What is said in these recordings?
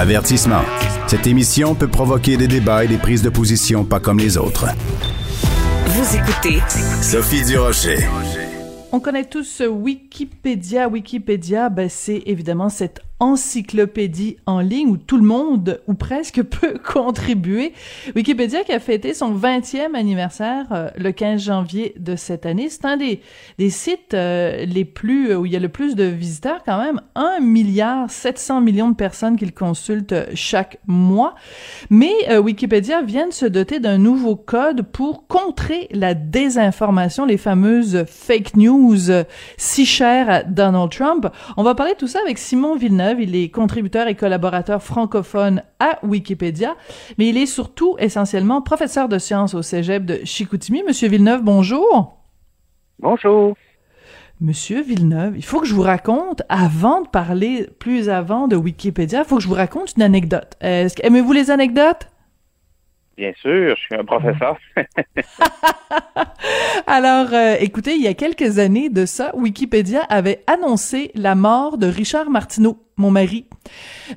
Avertissement. Cette émission peut provoquer des débats et des prises de position pas comme les autres. Vous écoutez Sophie Durocher. On connaît tous Wikipédia. Wikipédia, ben, c'est évidemment cette encyclopédie en ligne où tout le monde, ou presque, peut contribuer. Wikipédia qui a fêté son 20e anniversaire euh, le 15 janvier de cette année. C'est un des, des sites euh, les plus, où il y a le plus de visiteurs quand même. 1 milliard 700 millions de personnes qui le consultent chaque mois. Mais euh, Wikipédia vient de se doter d'un nouveau code pour contrer la désinformation, les fameuses fake news si chères à Donald Trump. On va parler de tout ça avec Simon Villeneuve il est contributeur et collaborateur francophone à Wikipédia, mais il est surtout essentiellement professeur de sciences au Cégep de Chicoutimi. Monsieur Villeneuve, bonjour. Bonjour. Monsieur Villeneuve, il faut que je vous raconte, avant de parler plus avant de Wikipédia, il faut que je vous raconte une anecdote. Aimez-vous les anecdotes? Bien sûr, je suis un professeur. Alors, euh, écoutez, il y a quelques années de ça, Wikipédia avait annoncé la mort de Richard Martineau, mon mari.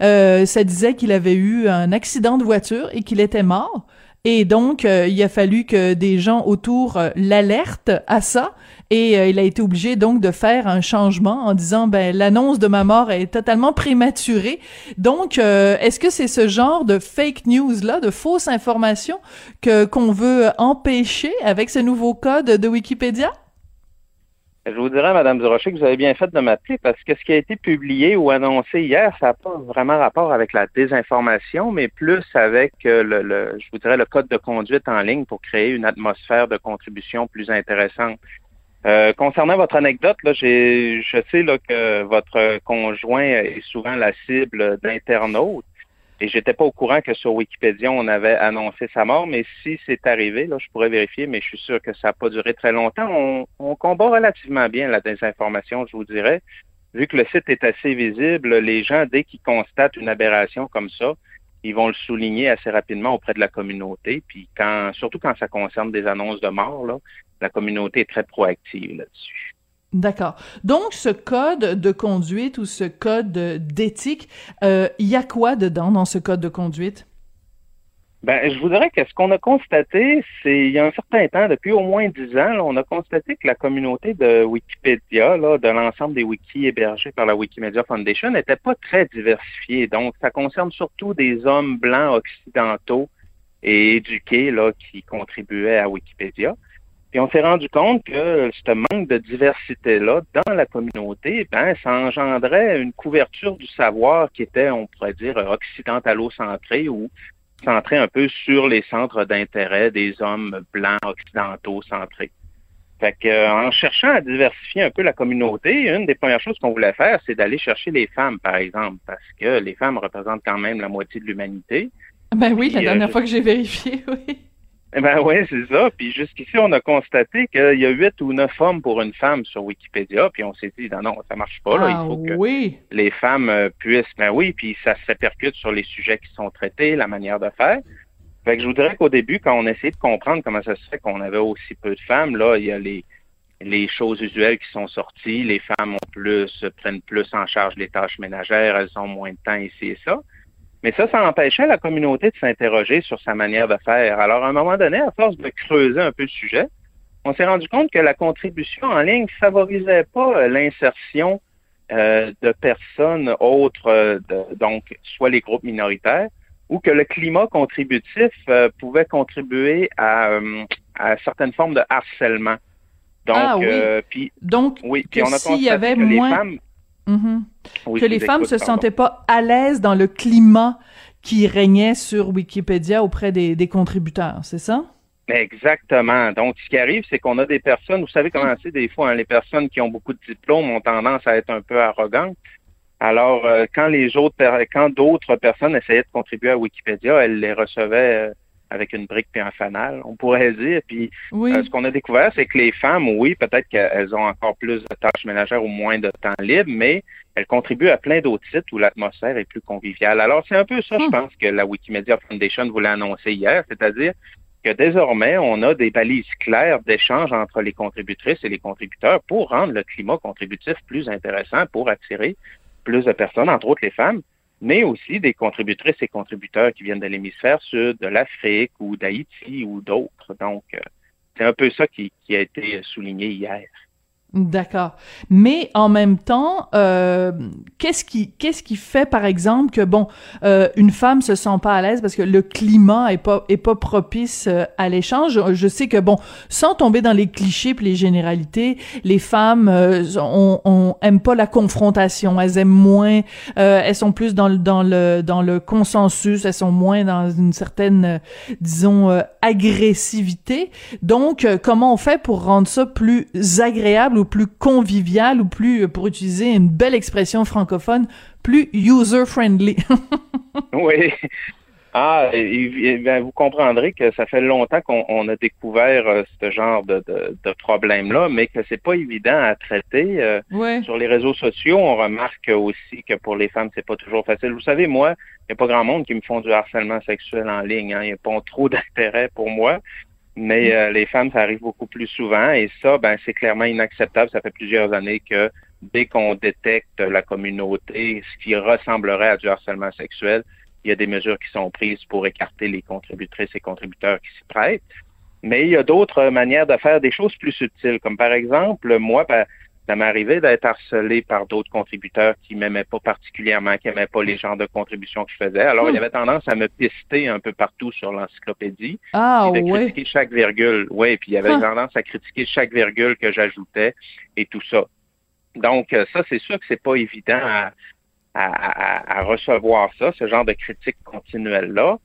Euh, ça disait qu'il avait eu un accident de voiture et qu'il était mort. Et donc, euh, il a fallu que des gens autour l'alertent à ça. Et euh, il a été obligé donc de faire un changement en disant ben l'annonce de ma mort est totalement prématurée. Donc euh, est-ce que c'est ce genre de fake news là, de fausses informations qu'on veut empêcher avec ce nouveau code de Wikipédia? Je vous dirais, Madame Durocher, que vous avez bien fait de m'appeler parce que ce qui a été publié ou annoncé hier, ça n'a pas vraiment rapport avec la désinformation, mais plus avec euh, le, le, je vous dirais, le code de conduite en ligne pour créer une atmosphère de contribution plus intéressante. Euh, concernant votre anecdote, là, j'ai, je sais là, que votre conjoint est souvent la cible d'internautes. Et j'étais pas au courant que sur Wikipédia, on avait annoncé sa mort, mais si c'est arrivé, là, je pourrais vérifier, mais je suis sûr que ça n'a pas duré très longtemps. On, combat relativement bien la désinformation, je vous dirais. Vu que le site est assez visible, les gens, dès qu'ils constatent une aberration comme ça, ils vont le souligner assez rapidement auprès de la communauté. Puis quand, surtout quand ça concerne des annonces de mort, la communauté est très proactive là-dessus. D'accord. Donc, ce code de conduite ou ce code d'éthique, euh, il y a quoi dedans dans ce code de conduite? Ben, je voudrais que ce qu'on a constaté, c'est il y a un certain temps, depuis au moins dix ans, on a constaté que la communauté de Wikipédia, là, de l'ensemble des wikis hébergés par la Wikimedia Foundation, n'était pas très diversifiée. Donc, ça concerne surtout des hommes blancs occidentaux et éduqués là, qui contribuaient à Wikipédia. Puis on s'est rendu compte que ce manque de diversité-là dans la communauté, ben, ça engendrait une couverture du savoir qui était, on pourrait dire, occidentalo-centré ou centré un peu sur les centres d'intérêt des hommes blancs occidentaux centrés. Fait que, euh, en cherchant à diversifier un peu la communauté, une des premières choses qu'on voulait faire, c'est d'aller chercher les femmes, par exemple, parce que les femmes représentent quand même la moitié de l'humanité. Ben oui, la euh, dernière fois que j'ai vérifié, oui. Eh ben oui, c'est ça. Puis jusqu'ici, on a constaté qu'il y a huit ou neuf hommes pour une femme sur Wikipédia. Puis on s'est dit, non, non, ça marche pas. Là. Il ah faut que oui. les femmes euh, puissent. Ben oui, puis ça se répercute sur les sujets qui sont traités, la manière de faire. Fait que je voudrais qu'au début, quand on essayait de comprendre comment ça se fait qu'on avait aussi peu de femmes, là, il y a les les choses usuelles qui sont sorties. Les femmes ont plus, prennent plus en charge les tâches ménagères, elles ont moins de temps ici et ça. Mais ça, ça empêchait la communauté de s'interroger sur sa manière de faire. Alors, à un moment donné, à force de creuser un peu le sujet, on s'est rendu compte que la contribution en ligne favorisait pas euh, l'insertion euh, de personnes autres, euh, donc soit les groupes minoritaires, ou que le climat contributif pouvait contribuer à, à certaines formes de harcèlement. Donc, ah, oui. puis, donc, oui, puis on a s'il y avait moins... les femmes Mm-hmm. que les femmes se sentaient pas à l'aise dans le climat qui régnait sur Wikipédia auprès des, contributeurs, c'est ça? Exactement. Donc, ce qui arrive, c'est qu'on a des personnes, vous savez comment c'est des fois, hein, les personnes qui ont beaucoup de diplômes ont tendance à être un peu arrogantes. Alors, euh, quand les autres, quand d'autres personnes essayaient de contribuer à Wikipédia, elles les recevaient euh, avec une brique puis un fanal, on pourrait dire. Puis euh, ce qu'on a découvert, c'est que les femmes, oui, peut-être qu'elles ont encore plus de tâches ménagères ou moins de temps libre, mais elles contribuent à plein d'autres sites où l'atmosphère est plus conviviale. Alors, c'est un peu ça, je hmm. pense, que la Wikimedia Foundation voulait annoncer hier, c'est-à-dire que désormais, on a des balises claires d'échange entre les contributrices et les contributeurs pour rendre le climat contributif plus intéressant, pour attirer plus de personnes, entre autres les femmes, mais aussi des contributrices et contributeurs qui viennent de l'hémisphère sud, de l'Afrique ou d'Haïti ou d'autres. Donc, euh, c'est un peu ça qui, qui a été souligné hier. D'accord. Mais en même temps, euh, qu'est-ce qui qu'est-ce qui fait par exemple que bon euh, une femme se sent pas à l'aise parce que le climat est pas est pas propice euh, à l'échange? Je sais que bon, sans tomber dans les clichés puis les généralités, les femmes euh, on, on aime pas la confrontation, elles aiment moins, euh, elles sont plus dans le dans le dans le consensus, elles sont moins dans une certaine disons agressivité. Donc comment on fait pour rendre ça plus agréable plus convivial ou plus, pour utiliser une belle expression francophone, plus user-friendly. oui. Ah, vous comprendrez que ça fait longtemps qu'on a découvert euh, ce genre de, de, problème-là, mais que c'est pas évident à traiter. Euh, sur les réseaux sociaux, on remarque aussi que pour les femmes, c'est pas toujours facile. Vous savez, moi, il n'y a pas grand monde qui me font du harcèlement sexuel en ligne. Hein. Il n'y a pas trop d'intérêt pour moi. Mais euh, les femmes, ça arrive beaucoup plus souvent et ça, ben, c'est clairement inacceptable. Ça fait plusieurs années que dès qu'on détecte la communauté, ce qui ressemblerait à du harcèlement sexuel, il y a des mesures qui sont prises pour écarter les contributrices et contributeurs qui s'y prêtent. Mais il y a d'autres manières de faire des choses plus subtiles, comme par exemple, moi, ben, ça m'est arrivé d'être harcelé par d'autres contributeurs qui m'aimaient pas particulièrement, qui n'aimaient pas les genres de contributions que je faisais. Alors, il y hmm. avait tendance à me pister un peu partout sur l'encyclopédie. Ah, et de critiquer chaque virgule. Oui, puis il y avait tendance à critiquer chaque virgule que j'ajoutais et tout ça. Donc, euh, ça, c'est sûr que c'est pas évident à, à, à, recevoir ça, ce genre de critique continuelle-là.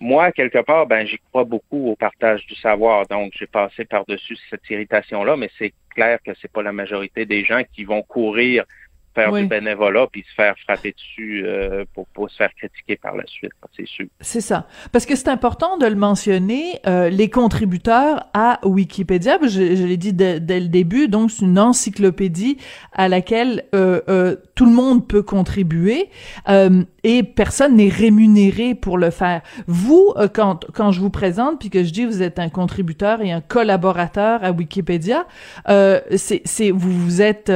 Moi, quelque part, ben, j'y crois beaucoup au partage du savoir. Donc, j'ai passé par-dessus cette irritation-là, mais c'est clair que c'est pas la majorité des gens qui vont courir faire du bénévolat puis se faire frapper dessus euh, pour pas se faire critiquer par la suite, c'est sûr. C'est ça. Parce que c'est important de le mentionner, euh, les contributeurs à Wikipédia, je, je l'ai dit dès, le début, donc c'est une encyclopédie à laquelle euh, euh tout le monde peut contribuer euh, et personne n'est rémunéré pour le faire. Vous, quand, quand je vous présente puis que je dis vous êtes un contributeur et un collaborateur à Wikipédia, c'est vous vous êtes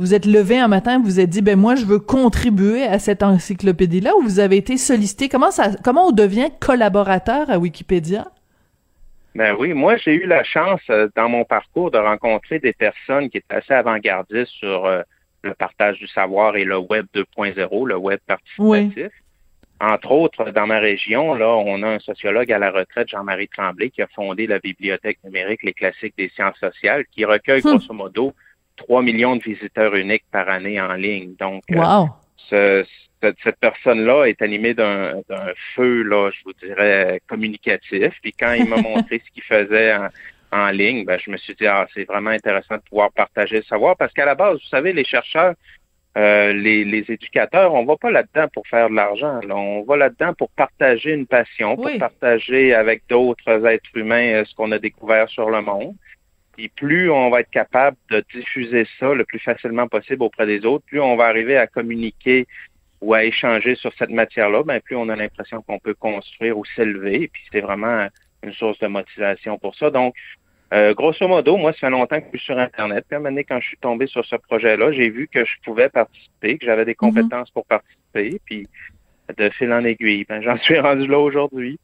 vous êtes levé un matin, vous vous êtes dit, ben moi, je veux contribuer à cette encyclopédie-là, ou vous avez été sollicité? Comment ça, comment on devient collaborateur à Wikipédia? Ben oui, moi, j'ai eu la chance euh, dans mon parcours de rencontrer des personnes qui étaient assez avant-gardistes sur euh, le partage du savoir et le Web 2.0, le Web participatif. Entre autres, dans ma région, là, on a un sociologue à la retraite, Jean-Marie Tremblay, qui a fondé la bibliothèque numérique Les classiques des sciences sociales, qui recueille hum. grosso modo 3 millions de visiteurs uniques par année en ligne. Donc, euh, cette, personne-là est animée d'un feu, là, je vous dirais, communicatif. Puis quand il m'a montré ce qu'il faisait en, ligne, ben, je me suis dit, ah, c'est vraiment intéressant de pouvoir partager le savoir parce qu'à la base, vous savez, les chercheurs, euh, les, les, éducateurs, on va pas là-dedans pour faire de l'argent. On va là-dedans pour partager une passion, pour partager avec d'autres êtres humains euh, ce qu'on a découvert sur le monde. Et plus on va être capable de diffuser ça le plus facilement possible auprès des autres, plus on va arriver à communiquer ou à échanger sur cette matière-là, ben plus on a l'impression qu'on peut construire ou s'élever. Puis c'est vraiment une source de motivation pour ça. Donc, euh, grosso modo, moi, ça fait longtemps que je suis sur Internet. Puis à un moment donné, quand je suis tombé sur ce projet-là, j'ai vu que je pouvais participer, que j'avais des mhm. compétences pour participer. Puis de fil en aiguille, ben, j'en suis rendu là aujourd'hui.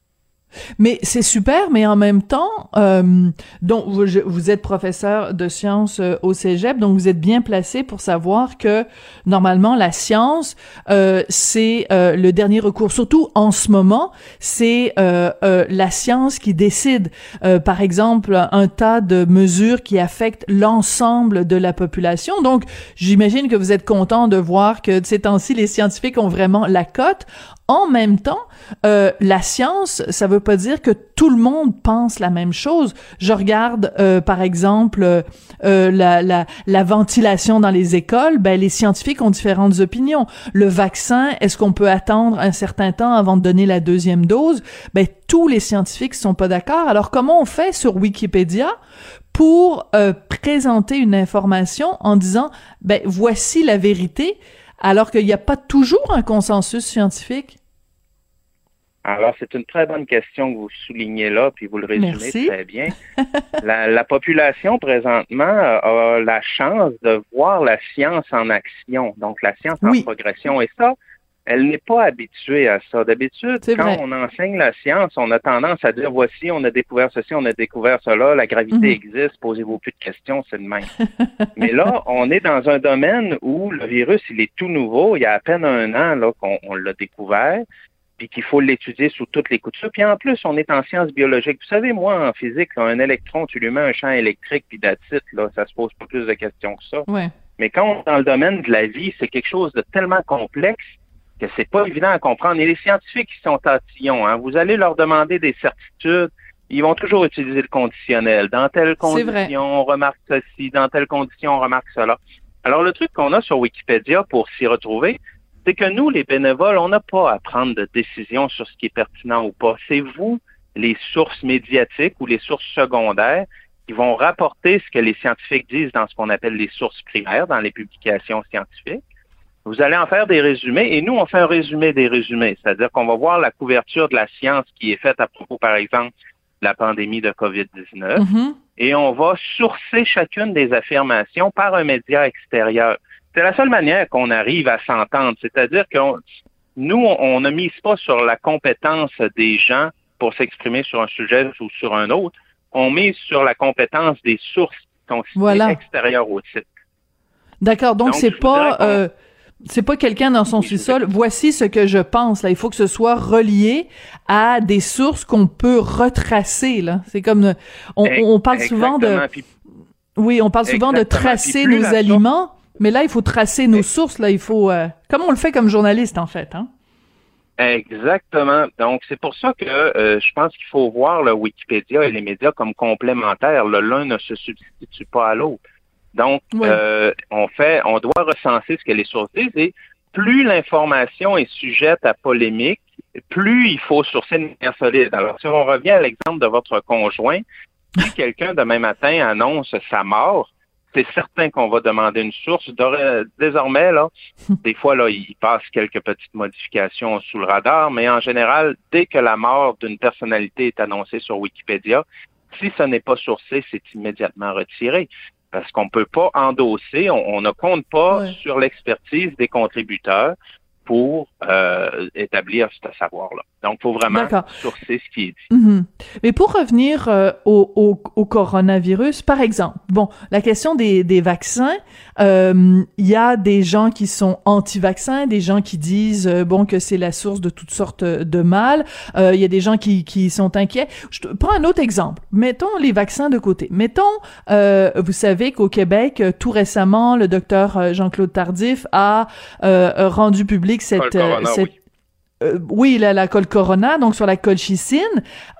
Mais c'est super, mais en même temps, euh, donc vous, êtes professeur de sciences euh, au Cégep, donc vous êtes bien placé pour savoir que normalement la science euh, c'est euh, le dernier recours. Surtout en ce moment, c'est euh, la science qui décide. par exemple, un tas de mesures qui affectent l'ensemble de la population. Donc, j'imagine que vous êtes content de voir que de ces temps-ci, les scientifiques ont vraiment la cote. En même temps, euh, la science, ça veut pas dire que tout le monde pense la même chose. Je regarde, euh, par exemple, euh, la, la, la, ventilation dans les écoles. Ben, les scientifiques ont différentes opinions. Le vaccin, est-ce qu'on peut attendre un certain temps avant de donner la deuxième dose? Ben, tous les scientifiques sont pas d'accord. Alors, comment on fait sur Wikipédia pour présenter une information en disant, ben, voici la vérité? Alors qu'il n'y a pas toujours un consensus scientifique? Alors, c'est une très bonne question que vous soulignez là, puis vous le résumez très bien. la, population, présentement, a la chance de voir la science en action, donc la science en progression. Et ça, elle n'est pas habituée à ça. D'habitude, quand on enseigne la science, on a tendance à dire voici, on a découvert ceci, on a découvert cela, la gravité mhm. existe, posez-vous plus de questions, c'est de même. Mais là, on est dans un domaine où le virus, il est tout nouveau. Il y a à peine un an là qu'on l'a découvert, puis qu'il faut l'étudier sous toutes les coutures. Puis en plus, on est en sciences biologiques. Vous savez, moi, en physique, un électron, tu lui mets un champ électrique, puis d'attitude, là, ça se pose pas plus de questions que ça. Mais quand on est dans le domaine de la vie, c'est quelque chose de tellement complexe que c'est pas évident à comprendre. Et les scientifiques qui sont tatillons, hein, vous allez leur demander des certitudes, ils vont toujours utiliser le conditionnel. Dans telle condition, on remarque ceci, dans telle condition, on remarque cela. Alors, le truc qu'on a sur Wikipédia pour s'y retrouver, c'est que nous, les bénévoles, on n'a pas à prendre de décision sur ce qui est pertinent ou pas. C'est vous, les sources médiatiques ou les sources secondaires, qui vont rapporter ce que les scientifiques disent dans ce qu'on appelle les sources primaires, dans les publications scientifiques. Vous allez en faire des résumés et nous, on fait un résumé des résumés, c'est-à-dire qu'on va voir la couverture de la science qui est faite à propos, par exemple, de la pandémie de COVID-19 mm-hmm. et on va sourcer chacune des affirmations par un média extérieur. C'est la seule manière qu'on arrive à s'entendre, c'est-à-dire que nous, on ne mise pas sur la compétence des gens pour s'exprimer sur un sujet ou sur un autre, on mise sur la compétence des sources qui sont extérieures au site. D'accord, donc c'est pas c'est pas quelqu'un dans son sous-sol. Voici ce que je pense. Là, il faut que ce soit relié à des sources qu'on peut retracer. Là, c'est comme on, parle souvent de. Oui, on parle souvent de tracer nos aliments, mais là, il faut tracer nos sources. Là, il faut. Euh, comme on le fait comme journaliste, en fait. Hein? Exactement. Donc, c'est pour ça que euh, je pense qu'il faut voir le Wikipédia et les médias comme complémentaires. L'un ne se substitue pas à l'autre. Donc, euh, on fait, on doit recenser ce que les sources disent et plus l'information est sujette à polémique, plus il faut sourcer une manière solide. Alors, si on revient à l'exemple de votre conjoint, si quelqu'un demain matin annonce sa mort, c'est certain qu'on va demander une source. Désormais, là, des fois, là, il passe quelques petites modifications sous le radar, mais en général, dès que la mort d'une personnalité est annoncée sur Wikipédia, si ce n'est pas sourcé, c'est immédiatement retiré parce qu'on ne peut pas endosser, on, ne compte pas sur l'expertise des contributeurs pour euh, établir ce savoir-là. Donc, il faut vraiment sourcer ce qui est dit. Mhm. Mais pour revenir euh, au, au, coronavirus, par exemple, bon, la question des, des vaccins, euh, il y a des gens qui sont anti-vaccins, des gens qui disent, euh, bon, que c'est la source de toutes sortes de mal. Il y a des gens qui, qui sont inquiets. Je prends un autre exemple. Mettons les vaccins de côté. Mettons, vous savez qu'au Québec, tout récemment, le docteur Jean-Claude Tardif a rendu public cette, cette euh, oui, la, la colle Corona, donc sur la colchicine,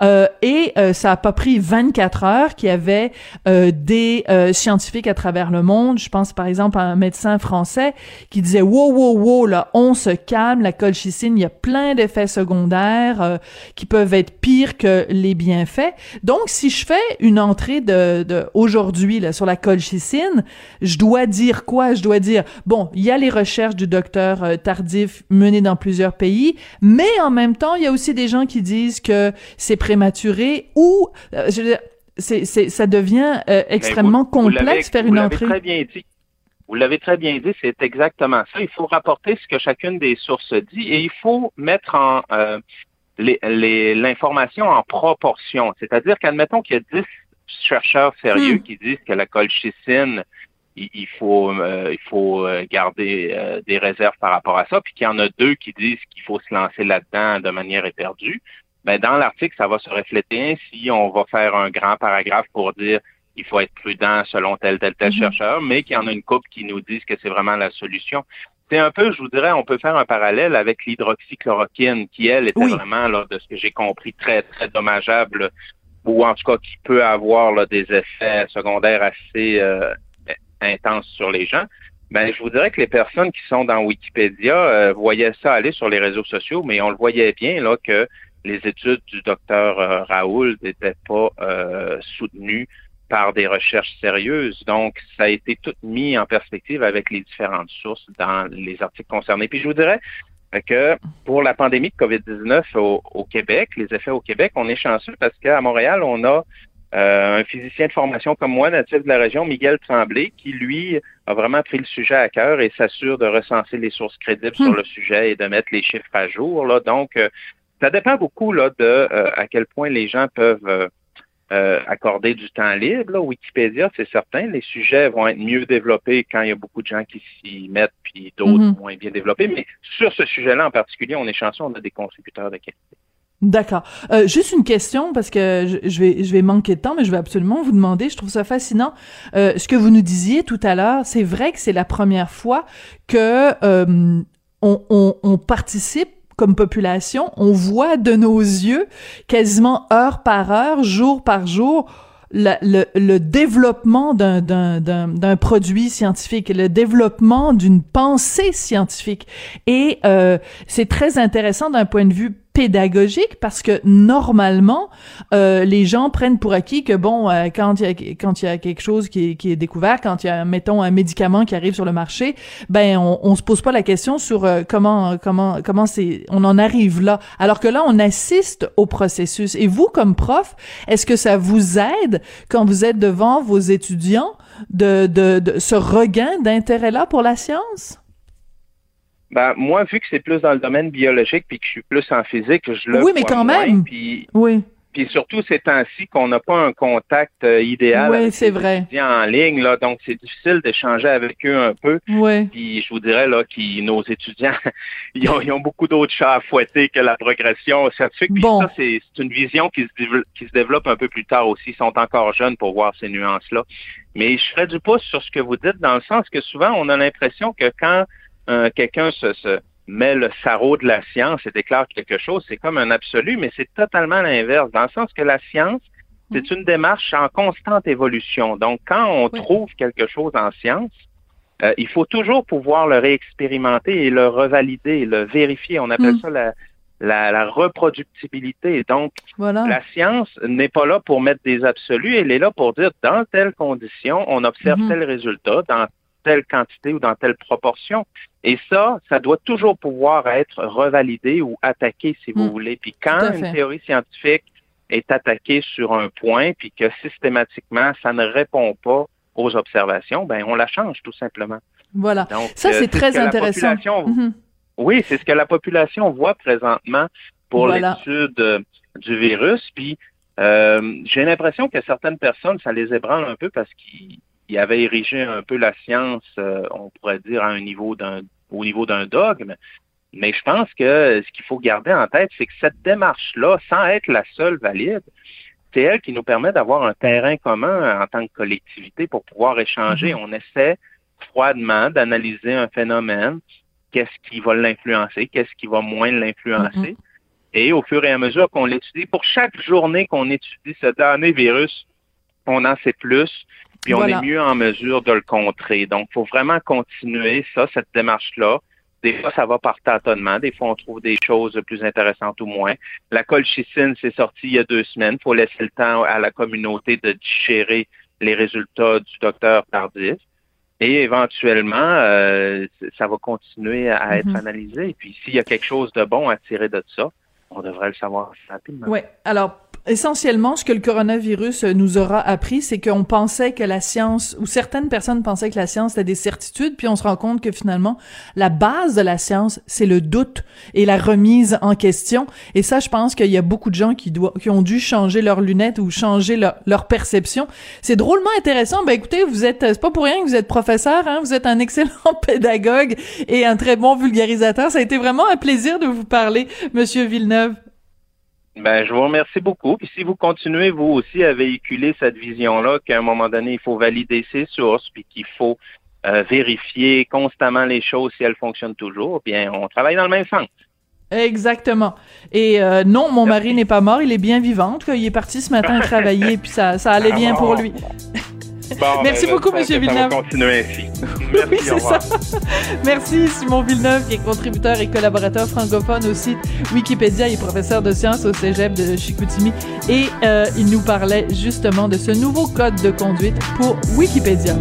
euh, et euh, ça a pas pris 24 heures qu'il y avait euh, des scientifiques à travers le monde. Je pense par exemple à un médecin français qui disait wow wow wow là, on se calme, la colchicine, il y a plein d'effets secondaires qui peuvent être pires que les bienfaits. Donc si je fais une entrée de, de aujourd'hui là sur la colchicine, je dois dire quoi? Je dois dire bon, il y a les recherches du docteur Tardif menées dans plusieurs pays mais en même temps, il y a aussi des gens qui disent que c'est prématuré ou, euh, je veux dire, c'est, c'est, ça devient euh, extrêmement complexe faire une entrée. Très bien dit. Vous l'avez très bien dit, c'est exactement ça. Il faut rapporter ce que chacune des sources dit et il faut mettre en euh, l'information en proportion. C'est-à-dire qu'admettons qu'il y a 10 chercheurs sérieux hmm. qui disent que la colchicine il, faut euh, il faut euh, garder euh, des réserves par rapport à ça, puis qu'il y en a deux qui disent qu'il faut se lancer là-dedans de manière éperdue. Ben dans l'article, ça va se refléter ainsi. On va faire un grand paragraphe pour dire il faut être prudent selon tel tel tel mm-hmm. chercheur, mais qu'il y en a une couple qui nous disent que c'est vraiment la solution. C'est un peu, je vous dirais, on peut faire un parallèle avec l'hydroxychloroquine, qui elle était vraiment là, de ce que j'ai compris très très dommageable ou en tout cas qui peut avoir là, des effets secondaires assez intense sur les gens, ben, je vous dirais que les personnes qui sont dans Wikipédia euh, voyaient ça aller sur les réseaux sociaux, mais on le voyait bien là que les études du docteur euh, Raoul n'étaient pas euh, soutenues par des recherches sérieuses. Donc, ça a été tout mis en perspective avec les différentes sources dans les articles concernés. Puis je vous dirais que pour la pandémie de COVID-19 au, au, Québec, les effets au Québec, on est chanceux parce qu'à Montréal, on a un physicien de formation comme moi, natif de la région, Miguel Tremblay, qui lui a vraiment pris le sujet à cœur et s'assure de recenser les sources crédibles sur hmm. le sujet et de mettre les chiffres à jour. Là. Donc, ça dépend beaucoup là, de à quel point les gens peuvent euh, accorder du temps libre. Là, Wikipédia, c'est certain, les sujets vont être mieux développés quand il y a beaucoup de gens qui s'y mettent, puis d'autres mhm. moins bien développés. Mais sur ce sujet-là en particulier, on est chanceux, on a des contributeurs de qualité. D'accord. Euh, juste une question parce que je, vais je vais manquer de temps, mais je vais absolument vous demander. Je trouve ça fascinant. Euh, ce que vous nous disiez tout à l'heure, c'est vrai que c'est la première fois que euh, on, on, on participe comme population, on voit de nos yeux, quasiment heure par heure, jour par jour, le, le, développement d'un, d'un, d'un, produit scientifique, le développement d'une pensée scientifique. Et euh, c'est très intéressant d'un point de vue pédagogique parce que normalement euh, les gens prennent pour acquis que bon euh, quand il y a quand il y a quelque chose qui est, qui est découvert quand il y a mettons un médicament qui arrive sur le marché ben on, on se pose pas la question sur euh, comment comment comment c'est on en arrive là. Alors que là on assiste au processus. Et vous comme prof est-ce que ça vous aide quand vous êtes devant vos étudiants de de, de ce regain d'intérêt là pour la science? Ben, moi, vu que c'est plus dans le domaine biologique puis que je suis plus en physique, je le Oui, mais quand même. Puis, oui. Puis surtout ces temps-ci qu'on n'a pas un contact euh, idéal oui, c'est vrai. en ligne, là, donc c'est difficile d'échanger avec eux un peu. Oui. Puis je vous dirais là que nos étudiants, ils, ont, beaucoup d'autres chats à fouetter que la progression scientifique. Puis ça, c'est une vision qui se, qui se développe un peu plus tard aussi. Ils sont encore jeunes pour voir ces nuances-là. Mais je ferai du pouce sur ce que vous dites dans le sens que souvent on a l'impression que quand euh, quelqu'un se, met le sarreau de la science et déclare quelque chose, c'est comme un absolu, mais c'est totalement l'inverse, dans le sens que la science, c'est une démarche en constante évolution. Donc, quand on trouve quelque chose en science, euh, il faut toujours pouvoir le réexpérimenter et le revalider, le vérifier. On appelle mm. ça la, la, reproductibilité. Donc, la science n'est pas là pour mettre des absolus, elle est là pour dire dans telle condition, on observe mm-hmm. tel résultat, dans telle quantité ou dans telle proportion. Et ça, ça doit toujours pouvoir être revalidé ou attaqué, si vous hmm. voulez. Puis quand une théorie scientifique est attaquée sur un point, puis que systématiquement, ça ne répond pas aux observations, ben on la change tout simplement. Voilà. Donc, ça, c'est euh, très intéressant. Mhm. Oui, c'est ce que la population voit présentement pour l'étude euh, du virus. Puis euh, j'ai l'impression que certaines personnes, ça les ébranle un peu parce qu'ils il avait érigé un peu la science, euh, on pourrait dire, à un niveau d'un, au niveau d'un dogme. Mais je pense que ce qu'il faut garder en tête, c'est que cette démarche-là, sans être la seule valide, c'est elle qui nous permet d'avoir un terrain commun en tant que collectivité pour pouvoir échanger. Mm-hmm. On essaie froidement d'analyser un phénomène, qu'est-ce qui va l'influencer, qu'est-ce qui va moins l'influencer. Mm-hmm. Et au fur et à mesure qu'on l'étudie, pour chaque journée qu'on étudie ce dernier virus, on en sait plus, puis on est mieux en mesure de le contrer. Donc, il faut vraiment continuer ça, cette démarche-là. Des fois, ça va par tâtonnement. Des fois, on trouve des choses plus intéressantes ou moins. La colchicine, c'est sorti il y a deux semaines. Il faut laisser le temps à la communauté de digérer les résultats du docteur Tardif. Et éventuellement, euh, ça va continuer à être mm-hmm. analysé. Et puis, s'il y a quelque chose de bon à tirer de ça, on devrait le savoir rapidement. Oui. Alors, essentiellement, ce que le coronavirus euh, nous aura appris, c'est qu'on pensait que la science, ou certaines personnes pensaient que la science était des certitudes, puis on se rend compte que finalement, la base de la science, c'est le doute et la remise en question. Et ça, je pense qu'il y a beaucoup de gens qui, qui ont dû changer leurs lunettes ou changer leur, leur perception. C'est drôlement intéressant. Ben écoutez, vous êtes, c'est pas pour rien que vous êtes professeur, hein? vous êtes un excellent pédagogue et un très bon vulgarisateur. Ça a été vraiment un plaisir de vous parler, Monsieur Villeneuve. Ben, je vous remercie beaucoup. Puis si vous continuez, vous aussi, à véhiculer cette vision-là, qu'à un moment donné, il faut valider ses sources, puis qu'il faut euh, vérifier constamment les choses si elles fonctionnent toujours, bien, on travaille dans le même sens. Exactement. Et euh, non, mon mari n'est pas mort, il est bien vivant. En tout cas, il est parti ce matin travailler, puis ça, ça allait bien pour lui. Merci ben, beaucoup, Monsieur Villeneuve. On va continuer ainsi. Merci, oui, c'est ça. Merci, Simon Villeneuve, qui est contributeur et collaborateur francophone au site Wikipédia et professeur de sciences au cégep de Chicoutimi. Et euh, il nous parlait justement de ce nouveau code de conduite pour Wikipédia.